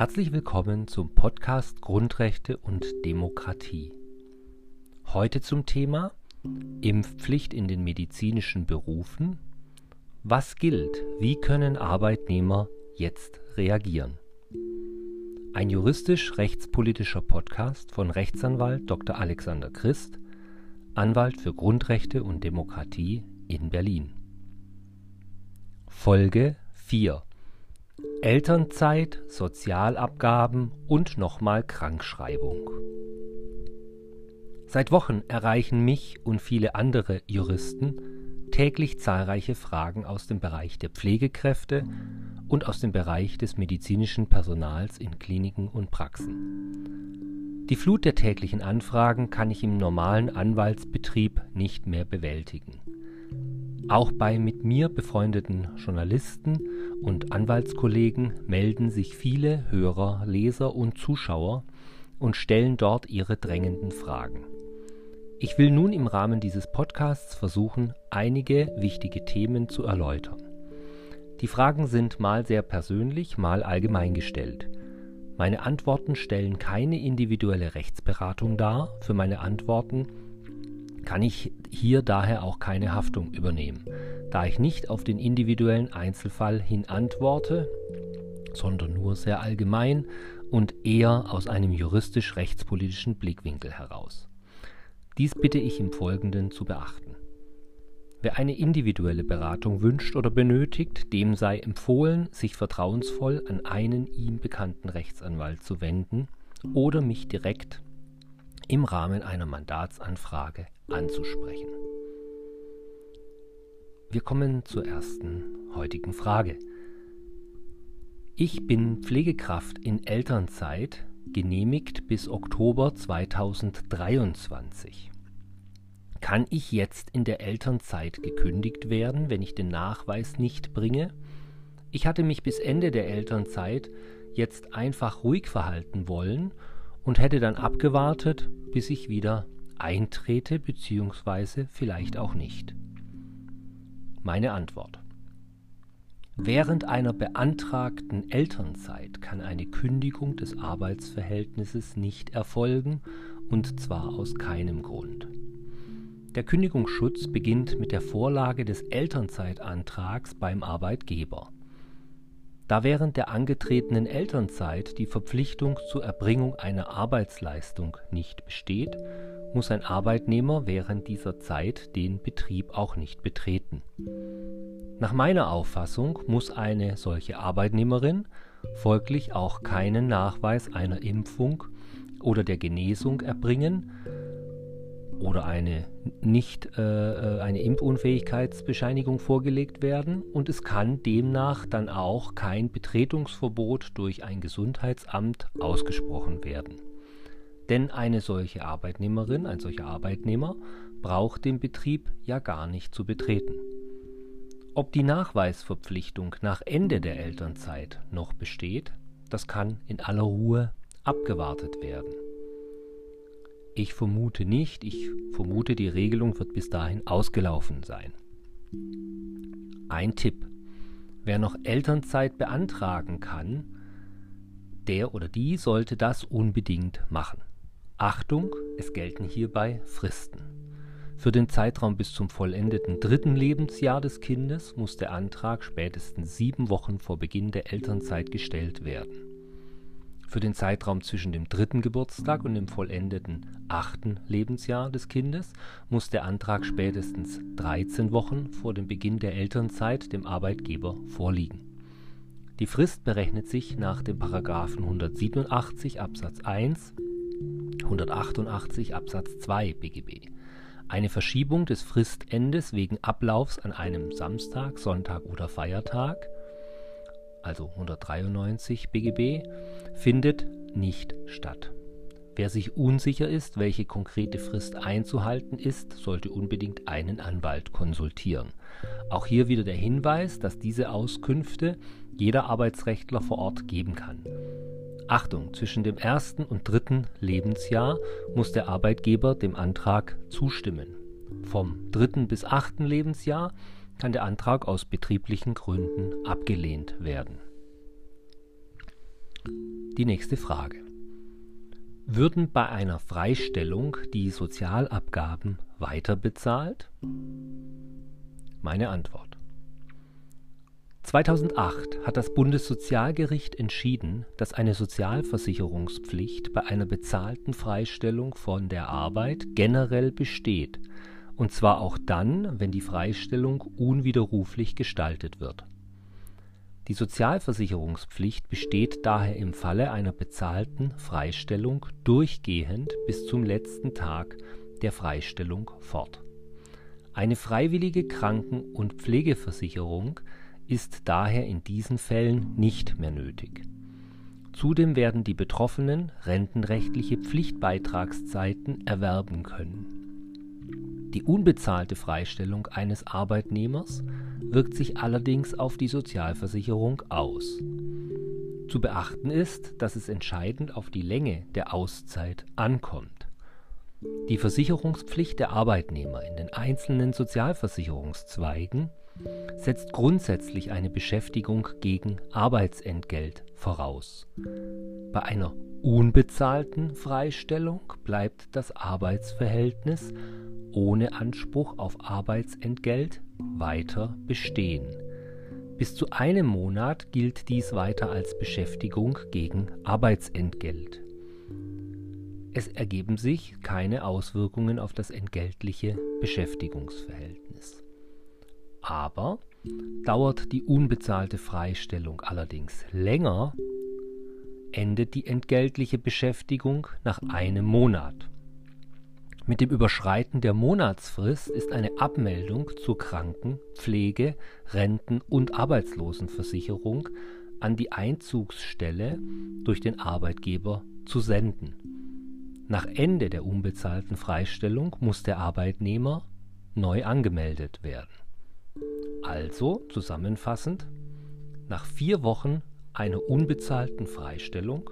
Herzlich willkommen zum Podcast Grundrechte und Demokratie. Heute zum Thema Impfpflicht in den medizinischen Berufen. Was gilt? Wie können Arbeitnehmer jetzt reagieren? Ein juristisch-rechtspolitischer Podcast von Rechtsanwalt Dr. Alexander Christ, Anwalt für Grundrechte und Demokratie in Berlin. Folge 4 Elternzeit, Sozialabgaben und nochmal Krankschreibung. Seit Wochen erreichen mich und viele andere Juristen täglich zahlreiche Fragen aus dem Bereich der Pflegekräfte und aus dem Bereich des medizinischen Personals in Kliniken und Praxen. Die Flut der täglichen Anfragen kann ich im normalen Anwaltsbetrieb nicht mehr bewältigen. Auch bei mit mir befreundeten Journalisten und Anwaltskollegen melden sich viele Hörer, Leser und Zuschauer und stellen dort ihre drängenden Fragen. Ich will nun im Rahmen dieses Podcasts versuchen, einige wichtige Themen zu erläutern. Die Fragen sind mal sehr persönlich, mal allgemein gestellt. Meine Antworten stellen keine individuelle Rechtsberatung dar. Für meine Antworten kann ich hier daher auch keine Haftung übernehmen, da ich nicht auf den individuellen Einzelfall hin antworte, sondern nur sehr allgemein und eher aus einem juristisch-rechtspolitischen Blickwinkel heraus. Dies bitte ich im Folgenden zu beachten. Wer eine individuelle Beratung wünscht oder benötigt, dem sei empfohlen, sich vertrauensvoll an einen ihm bekannten Rechtsanwalt zu wenden oder mich direkt im Rahmen einer Mandatsanfrage anzusprechen. Wir kommen zur ersten heutigen Frage. Ich bin Pflegekraft in Elternzeit, genehmigt bis Oktober 2023. Kann ich jetzt in der Elternzeit gekündigt werden, wenn ich den Nachweis nicht bringe? Ich hatte mich bis Ende der Elternzeit jetzt einfach ruhig verhalten wollen und hätte dann abgewartet, bis ich wieder eintrete bzw. vielleicht auch nicht. Meine Antwort. Während einer beantragten Elternzeit kann eine Kündigung des Arbeitsverhältnisses nicht erfolgen, und zwar aus keinem Grund. Der Kündigungsschutz beginnt mit der Vorlage des Elternzeitantrags beim Arbeitgeber. Da während der angetretenen Elternzeit die Verpflichtung zur Erbringung einer Arbeitsleistung nicht besteht, muss ein Arbeitnehmer während dieser Zeit den Betrieb auch nicht betreten. Nach meiner Auffassung muss eine solche Arbeitnehmerin folglich auch keinen Nachweis einer Impfung oder der Genesung erbringen, oder eine nicht äh, äh, eine Impfunfähigkeitsbescheinigung vorgelegt werden und es kann demnach dann auch kein Betretungsverbot durch ein Gesundheitsamt ausgesprochen werden. Denn eine solche Arbeitnehmerin, ein solcher Arbeitnehmer braucht den Betrieb ja gar nicht zu betreten. Ob die Nachweisverpflichtung nach Ende der Elternzeit noch besteht, das kann in aller Ruhe abgewartet werden. Ich vermute nicht, ich vermute, die Regelung wird bis dahin ausgelaufen sein. Ein Tipp. Wer noch Elternzeit beantragen kann, der oder die sollte das unbedingt machen. Achtung, es gelten hierbei Fristen. Für den Zeitraum bis zum vollendeten dritten Lebensjahr des Kindes muss der Antrag spätestens sieben Wochen vor Beginn der Elternzeit gestellt werden. Für den Zeitraum zwischen dem dritten Geburtstag und dem vollendeten achten Lebensjahr des Kindes muss der Antrag spätestens 13 Wochen vor dem Beginn der Elternzeit dem Arbeitgeber vorliegen. Die Frist berechnet sich nach dem Paragraphen 187 Absatz 1, 188 Absatz 2 BGB. Eine Verschiebung des Fristendes wegen Ablaufs an einem Samstag, Sonntag oder Feiertag also 193 BGB, findet nicht statt. Wer sich unsicher ist, welche konkrete Frist einzuhalten ist, sollte unbedingt einen Anwalt konsultieren. Auch hier wieder der Hinweis, dass diese Auskünfte jeder Arbeitsrechtler vor Ort geben kann. Achtung, zwischen dem ersten und dritten Lebensjahr muss der Arbeitgeber dem Antrag zustimmen. Vom dritten bis achten Lebensjahr kann der Antrag aus betrieblichen Gründen abgelehnt werden. Die nächste Frage. Würden bei einer Freistellung die Sozialabgaben weiter bezahlt? Meine Antwort. 2008 hat das Bundessozialgericht entschieden, dass eine Sozialversicherungspflicht bei einer bezahlten Freistellung von der Arbeit generell besteht, und zwar auch dann, wenn die Freistellung unwiderruflich gestaltet wird. Die Sozialversicherungspflicht besteht daher im Falle einer bezahlten Freistellung durchgehend bis zum letzten Tag der Freistellung fort. Eine freiwillige Kranken- und Pflegeversicherung ist daher in diesen Fällen nicht mehr nötig. Zudem werden die Betroffenen rentenrechtliche Pflichtbeitragszeiten erwerben können. Die unbezahlte Freistellung eines Arbeitnehmers wirkt sich allerdings auf die Sozialversicherung aus. Zu beachten ist, dass es entscheidend auf die Länge der Auszeit ankommt. Die Versicherungspflicht der Arbeitnehmer in den einzelnen Sozialversicherungszweigen setzt grundsätzlich eine Beschäftigung gegen Arbeitsentgelt voraus. Bei einer unbezahlten Freistellung bleibt das Arbeitsverhältnis ohne Anspruch auf Arbeitsentgelt weiter bestehen. Bis zu einem Monat gilt dies weiter als Beschäftigung gegen Arbeitsentgelt. Es ergeben sich keine Auswirkungen auf das entgeltliche Beschäftigungsverhältnis. Aber dauert die unbezahlte Freistellung allerdings länger, endet die entgeltliche Beschäftigung nach einem Monat. Mit dem Überschreiten der Monatsfrist ist eine Abmeldung zur Kranken-, Pflege-, Renten- und Arbeitslosenversicherung an die Einzugsstelle durch den Arbeitgeber zu senden. Nach Ende der unbezahlten Freistellung muss der Arbeitnehmer neu angemeldet werden. Also zusammenfassend, nach vier Wochen einer unbezahlten Freistellung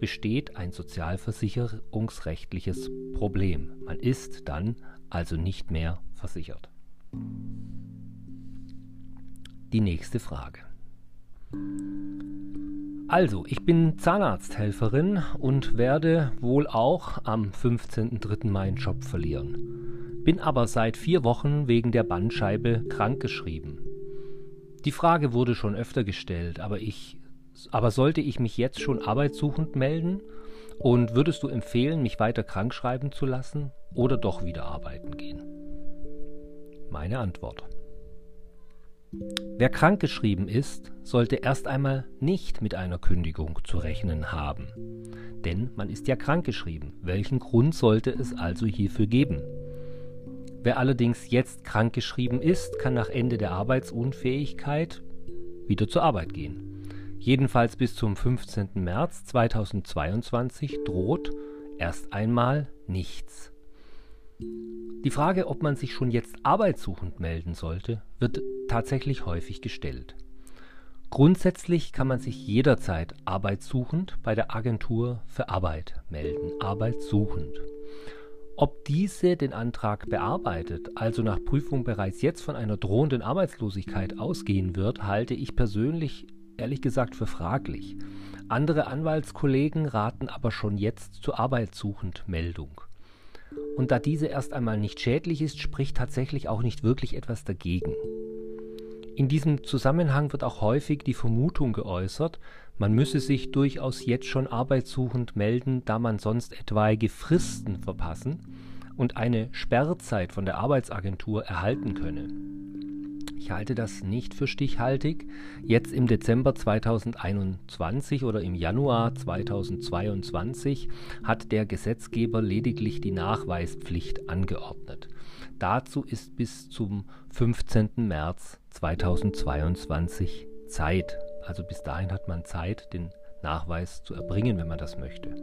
besteht ein sozialversicherungsrechtliches Problem. Man ist dann also nicht mehr versichert. Die nächste Frage. Also, ich bin Zahnarzthelferin und werde wohl auch am 15.03. meinen Job verlieren. Bin aber seit vier Wochen wegen der Bandscheibe krankgeschrieben. Die Frage wurde schon öfter gestellt, aber ich aber sollte ich mich jetzt schon arbeitssuchend melden? Und würdest du empfehlen, mich weiter krank schreiben zu lassen oder doch wieder arbeiten gehen? Meine Antwort. Wer krankgeschrieben ist, sollte erst einmal nicht mit einer Kündigung zu rechnen haben. Denn man ist ja krankgeschrieben. Welchen Grund sollte es also hierfür geben? Wer allerdings jetzt krankgeschrieben ist, kann nach Ende der Arbeitsunfähigkeit wieder zur Arbeit gehen. Jedenfalls bis zum 15. März 2022 droht erst einmal nichts. Die Frage, ob man sich schon jetzt arbeitssuchend melden sollte, wird tatsächlich häufig gestellt. Grundsätzlich kann man sich jederzeit arbeitssuchend bei der Agentur für Arbeit melden, arbeitssuchend. Ob diese den Antrag bearbeitet, also nach Prüfung bereits jetzt von einer drohenden Arbeitslosigkeit ausgehen wird, halte ich persönlich ehrlich gesagt für fraglich. Andere Anwaltskollegen raten aber schon jetzt zur arbeitssuchend Meldung. Und da diese erst einmal nicht schädlich ist, spricht tatsächlich auch nicht wirklich etwas dagegen. In diesem Zusammenhang wird auch häufig die Vermutung geäußert, man müsse sich durchaus jetzt schon arbeitssuchend melden, da man sonst etwaige Fristen verpassen und eine Sperrzeit von der Arbeitsagentur erhalten könne. Ich halte das nicht für stichhaltig. Jetzt im Dezember 2021 oder im Januar 2022 hat der Gesetzgeber lediglich die Nachweispflicht angeordnet. Dazu ist bis zum 15. März 2022 Zeit. Also bis dahin hat man Zeit, den Nachweis zu erbringen, wenn man das möchte.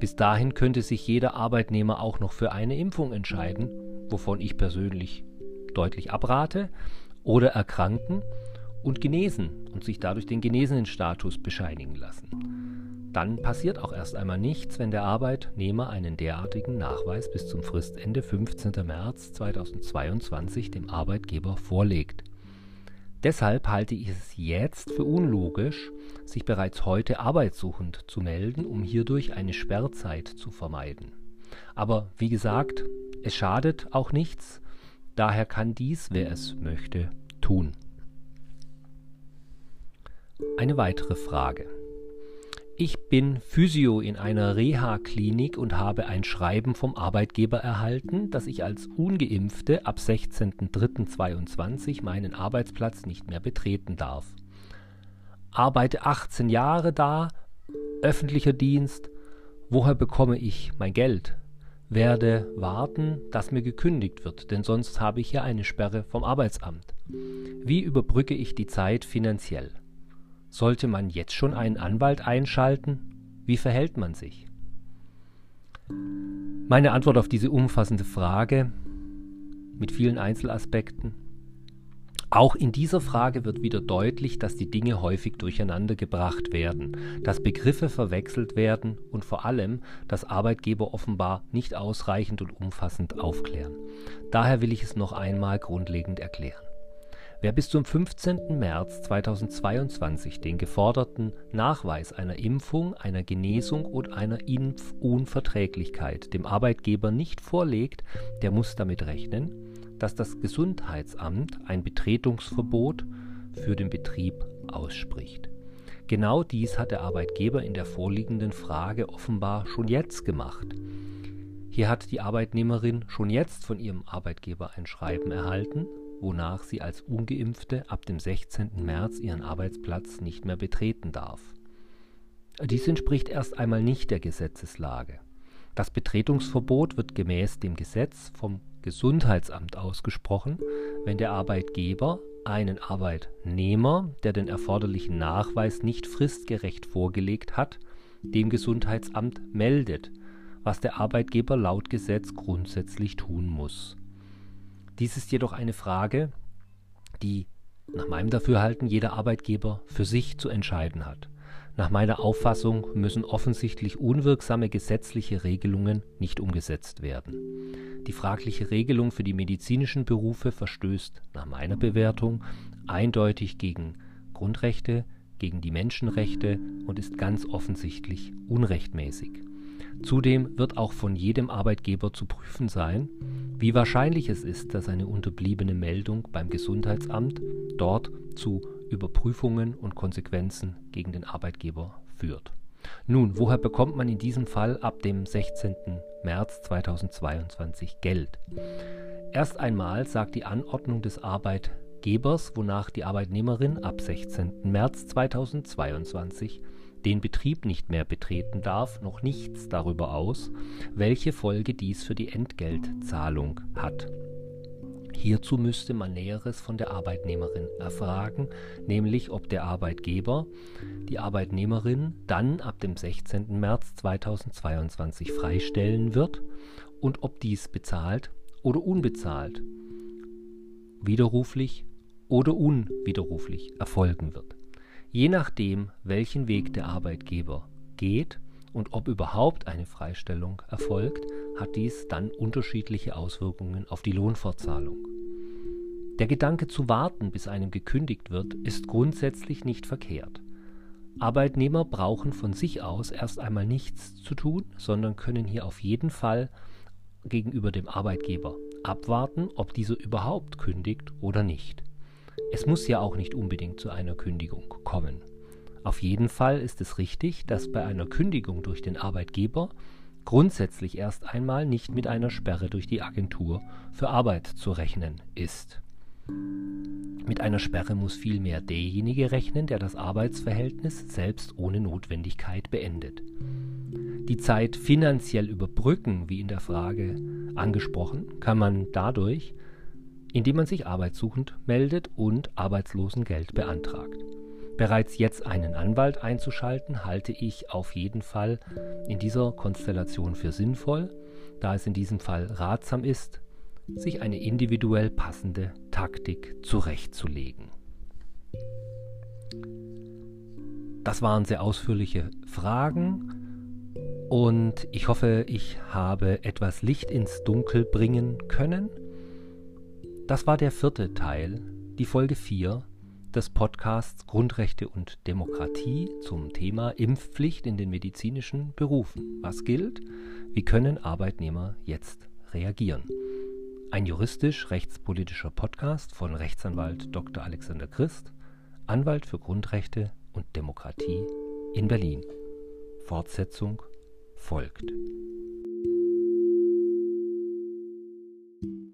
Bis dahin könnte sich jeder Arbeitnehmer auch noch für eine Impfung entscheiden, wovon ich persönlich deutlich abrate oder erkranken und genesen und sich dadurch den genesenen Status bescheinigen lassen. Dann passiert auch erst einmal nichts, wenn der Arbeitnehmer einen derartigen Nachweis bis zum Fristende 15. März 2022 dem Arbeitgeber vorlegt. Deshalb halte ich es jetzt für unlogisch, sich bereits heute arbeitssuchend zu melden, um hierdurch eine Sperrzeit zu vermeiden. Aber wie gesagt, es schadet auch nichts, daher kann dies, wer es möchte, tun. Eine weitere Frage. Ich bin Physio in einer Reha-Klinik und habe ein Schreiben vom Arbeitgeber erhalten, dass ich als ungeimpfte ab 16.03.2022 meinen Arbeitsplatz nicht mehr betreten darf. Arbeite 18 Jahre da, öffentlicher Dienst, woher bekomme ich mein Geld? Werde warten, dass mir gekündigt wird, denn sonst habe ich ja eine Sperre vom Arbeitsamt. Wie überbrücke ich die Zeit finanziell? Sollte man jetzt schon einen Anwalt einschalten? Wie verhält man sich? Meine Antwort auf diese umfassende Frage mit vielen Einzelaspekten. Auch in dieser Frage wird wieder deutlich, dass die Dinge häufig durcheinander gebracht werden, dass Begriffe verwechselt werden und vor allem, dass Arbeitgeber offenbar nicht ausreichend und umfassend aufklären. Daher will ich es noch einmal grundlegend erklären. Wer bis zum 15. März 2022 den geforderten Nachweis einer Impfung, einer Genesung oder einer Impfunverträglichkeit dem Arbeitgeber nicht vorlegt, der muss damit rechnen, dass das Gesundheitsamt ein Betretungsverbot für den Betrieb ausspricht. Genau dies hat der Arbeitgeber in der vorliegenden Frage offenbar schon jetzt gemacht. Hier hat die Arbeitnehmerin schon jetzt von ihrem Arbeitgeber ein Schreiben erhalten, wonach sie als ungeimpfte ab dem 16. März ihren Arbeitsplatz nicht mehr betreten darf. Dies entspricht erst einmal nicht der Gesetzeslage. Das Betretungsverbot wird gemäß dem Gesetz vom Gesundheitsamt ausgesprochen, wenn der Arbeitgeber einen Arbeitnehmer, der den erforderlichen Nachweis nicht fristgerecht vorgelegt hat, dem Gesundheitsamt meldet, was der Arbeitgeber laut Gesetz grundsätzlich tun muss. Dies ist jedoch eine Frage, die nach meinem Dafürhalten jeder Arbeitgeber für sich zu entscheiden hat. Nach meiner Auffassung müssen offensichtlich unwirksame gesetzliche Regelungen nicht umgesetzt werden. Die fragliche Regelung für die medizinischen Berufe verstößt nach meiner Bewertung eindeutig gegen Grundrechte, gegen die Menschenrechte und ist ganz offensichtlich unrechtmäßig. Zudem wird auch von jedem Arbeitgeber zu prüfen sein, wie wahrscheinlich es ist, dass eine unterbliebene Meldung beim Gesundheitsamt dort zu Überprüfungen und Konsequenzen gegen den Arbeitgeber führt. Nun, woher bekommt man in diesem Fall ab dem 16. März 2022 Geld? Erst einmal sagt die Anordnung des Arbeitgebers, wonach die Arbeitnehmerin ab 16. März 2022 den Betrieb nicht mehr betreten darf, noch nichts darüber aus, welche Folge dies für die Entgeltzahlung hat. Hierzu müsste man Näheres von der Arbeitnehmerin erfragen, nämlich ob der Arbeitgeber die Arbeitnehmerin dann ab dem 16. März 2022 freistellen wird und ob dies bezahlt oder unbezahlt, widerruflich oder unwiderruflich erfolgen wird. Je nachdem, welchen Weg der Arbeitgeber geht und ob überhaupt eine Freistellung erfolgt, hat dies dann unterschiedliche Auswirkungen auf die Lohnfortzahlung. Der Gedanke zu warten, bis einem gekündigt wird, ist grundsätzlich nicht verkehrt. Arbeitnehmer brauchen von sich aus erst einmal nichts zu tun, sondern können hier auf jeden Fall gegenüber dem Arbeitgeber abwarten, ob dieser überhaupt kündigt oder nicht. Es muss ja auch nicht unbedingt zu einer Kündigung kommen. Auf jeden Fall ist es richtig, dass bei einer Kündigung durch den Arbeitgeber grundsätzlich erst einmal nicht mit einer Sperre durch die Agentur für Arbeit zu rechnen ist. Mit einer Sperre muss vielmehr derjenige rechnen, der das Arbeitsverhältnis selbst ohne Notwendigkeit beendet. Die Zeit finanziell überbrücken, wie in der Frage angesprochen, kann man dadurch, indem man sich arbeitssuchend meldet und Arbeitslosengeld beantragt. Bereits jetzt einen Anwalt einzuschalten, halte ich auf jeden Fall in dieser Konstellation für sinnvoll, da es in diesem Fall ratsam ist, sich eine individuell passende Taktik zurechtzulegen. Das waren sehr ausführliche Fragen und ich hoffe, ich habe etwas Licht ins Dunkel bringen können. Das war der vierte Teil, die Folge 4 des Podcasts Grundrechte und Demokratie zum Thema Impfpflicht in den medizinischen Berufen. Was gilt? Wie können Arbeitnehmer jetzt reagieren? Ein juristisch-rechtspolitischer Podcast von Rechtsanwalt Dr. Alexander Christ, Anwalt für Grundrechte und Demokratie in Berlin. Fortsetzung folgt.